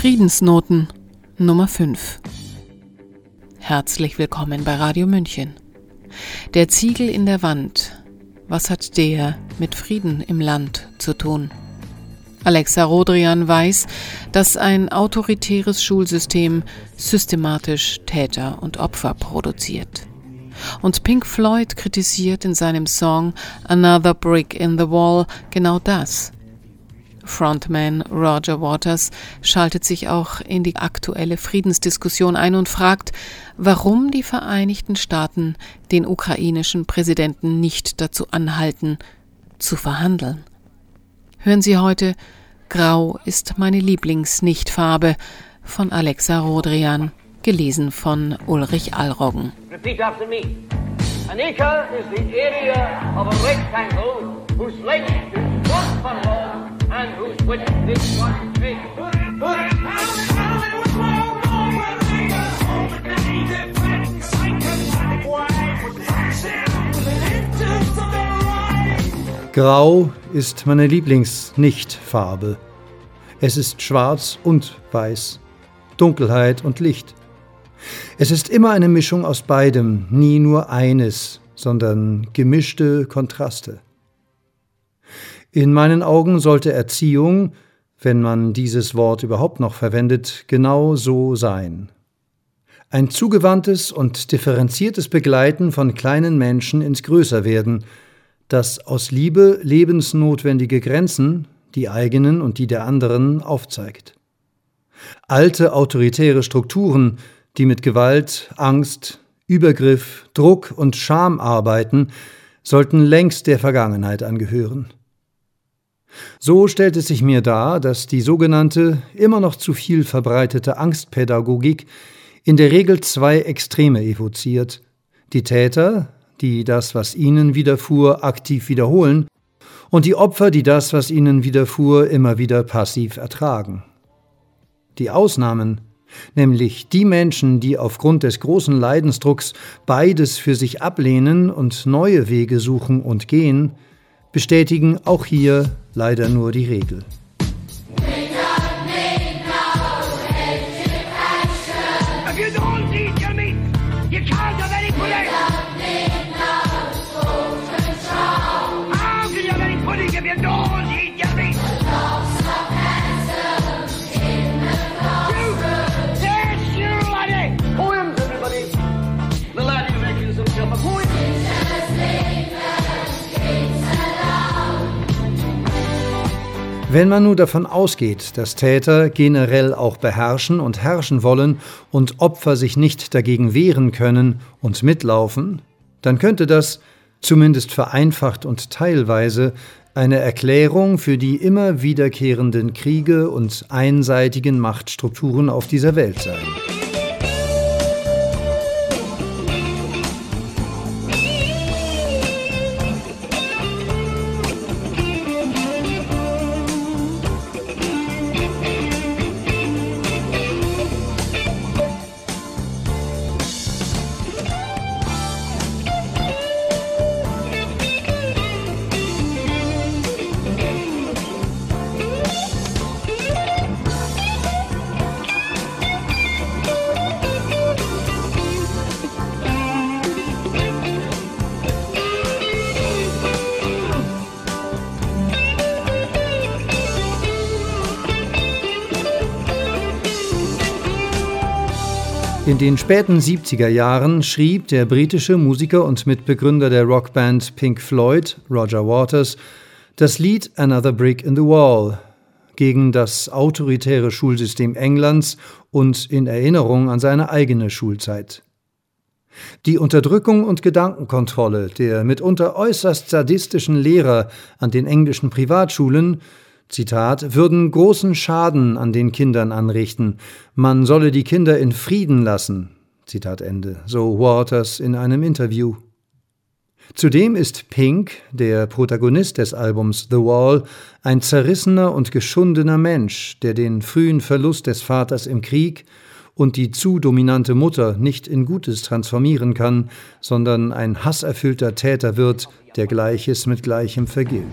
Friedensnoten Nummer 5 Herzlich willkommen bei Radio München. Der Ziegel in der Wand. Was hat der mit Frieden im Land zu tun? Alexa Rodrian weiß, dass ein autoritäres Schulsystem systematisch Täter und Opfer produziert. Und Pink Floyd kritisiert in seinem Song Another Brick in the Wall genau das. Frontman Roger Waters schaltet sich auch in die aktuelle Friedensdiskussion ein und fragt, warum die Vereinigten Staaten den ukrainischen Präsidenten nicht dazu anhalten, zu verhandeln. Hören Sie heute Grau ist meine Lieblingsnichtfarbe von Alexa Rodrian, gelesen von Ulrich Allroggen. Repeat after me. An acre is the area of a rectangle whose length is one furlong Grau ist meine Lieblingsnichtfarbe. Es ist schwarz und weiß, Dunkelheit und Licht. Es ist immer eine Mischung aus beidem, nie nur eines, sondern gemischte Kontraste. In meinen Augen sollte Erziehung, wenn man dieses Wort überhaupt noch verwendet, genau so sein. Ein zugewandtes und differenziertes Begleiten von kleinen Menschen ins Größerwerden, das aus Liebe lebensnotwendige Grenzen, die eigenen und die der anderen, aufzeigt. Alte autoritäre Strukturen, die mit Gewalt, Angst, Übergriff, Druck und Scham arbeiten, sollten längst der Vergangenheit angehören. So stellt es sich mir dar, dass die sogenannte, immer noch zu viel verbreitete Angstpädagogik in der Regel zwei Extreme evoziert. Die Täter, die das, was ihnen widerfuhr, aktiv wiederholen, und die Opfer, die das, was ihnen widerfuhr, immer wieder passiv ertragen. Die Ausnahmen, nämlich die Menschen, die aufgrund des großen Leidensdrucks beides für sich ablehnen und neue Wege suchen und gehen, bestätigen auch hier leider nur die Regel. Wenn man nun davon ausgeht, dass Täter generell auch beherrschen und herrschen wollen und Opfer sich nicht dagegen wehren können und mitlaufen, dann könnte das, zumindest vereinfacht und teilweise, eine Erklärung für die immer wiederkehrenden Kriege und einseitigen Machtstrukturen auf dieser Welt sein. In den späten 70er Jahren schrieb der britische Musiker und Mitbegründer der Rockband Pink Floyd, Roger Waters, das Lied Another Brick in the Wall gegen das autoritäre Schulsystem Englands und in Erinnerung an seine eigene Schulzeit. Die Unterdrückung und Gedankenkontrolle der mitunter äußerst sadistischen Lehrer an den englischen Privatschulen Zitat, würden großen Schaden an den Kindern anrichten. Man solle die Kinder in Frieden lassen. Zitat Ende. So Waters in einem Interview. Zudem ist Pink, der Protagonist des Albums The Wall, ein zerrissener und geschundener Mensch, der den frühen Verlust des Vaters im Krieg und die zu dominante Mutter nicht in Gutes transformieren kann, sondern ein hasserfüllter Täter wird, der Gleiches mit Gleichem vergilt.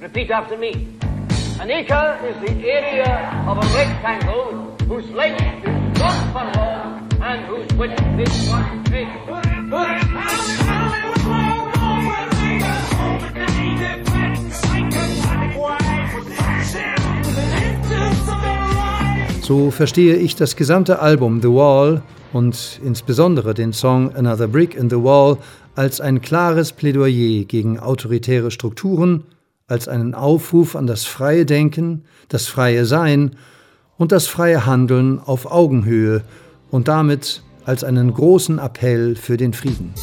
Repeat after me. An acre is the area of a rectangle whose length is one furlong and whose width is one So verstehe ich das gesamte Album The Wall und insbesondere den Song Another Brick in the Wall als ein klares Plädoyer gegen autoritäre Strukturen, als einen Aufruf an das freie Denken, das freie Sein und das freie Handeln auf Augenhöhe und damit als einen großen Appell für den Frieden.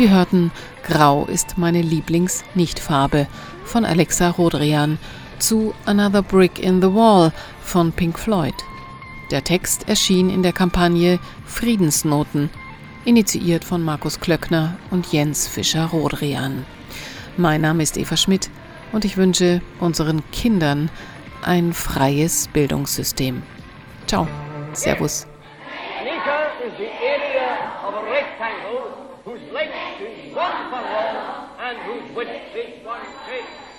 Sie hörten Grau ist meine Lieblings-Nichtfarbe von Alexa Rodrian zu Another Brick in the Wall von Pink Floyd. Der Text erschien in der Kampagne Friedensnoten, initiiert von Markus Klöckner und Jens Fischer-Rodrian. Mein Name ist Eva Schmidt und ich wünsche unseren Kindern ein freies Bildungssystem. Ciao, Servus. Whose length is one furlong and whose width is one cubit.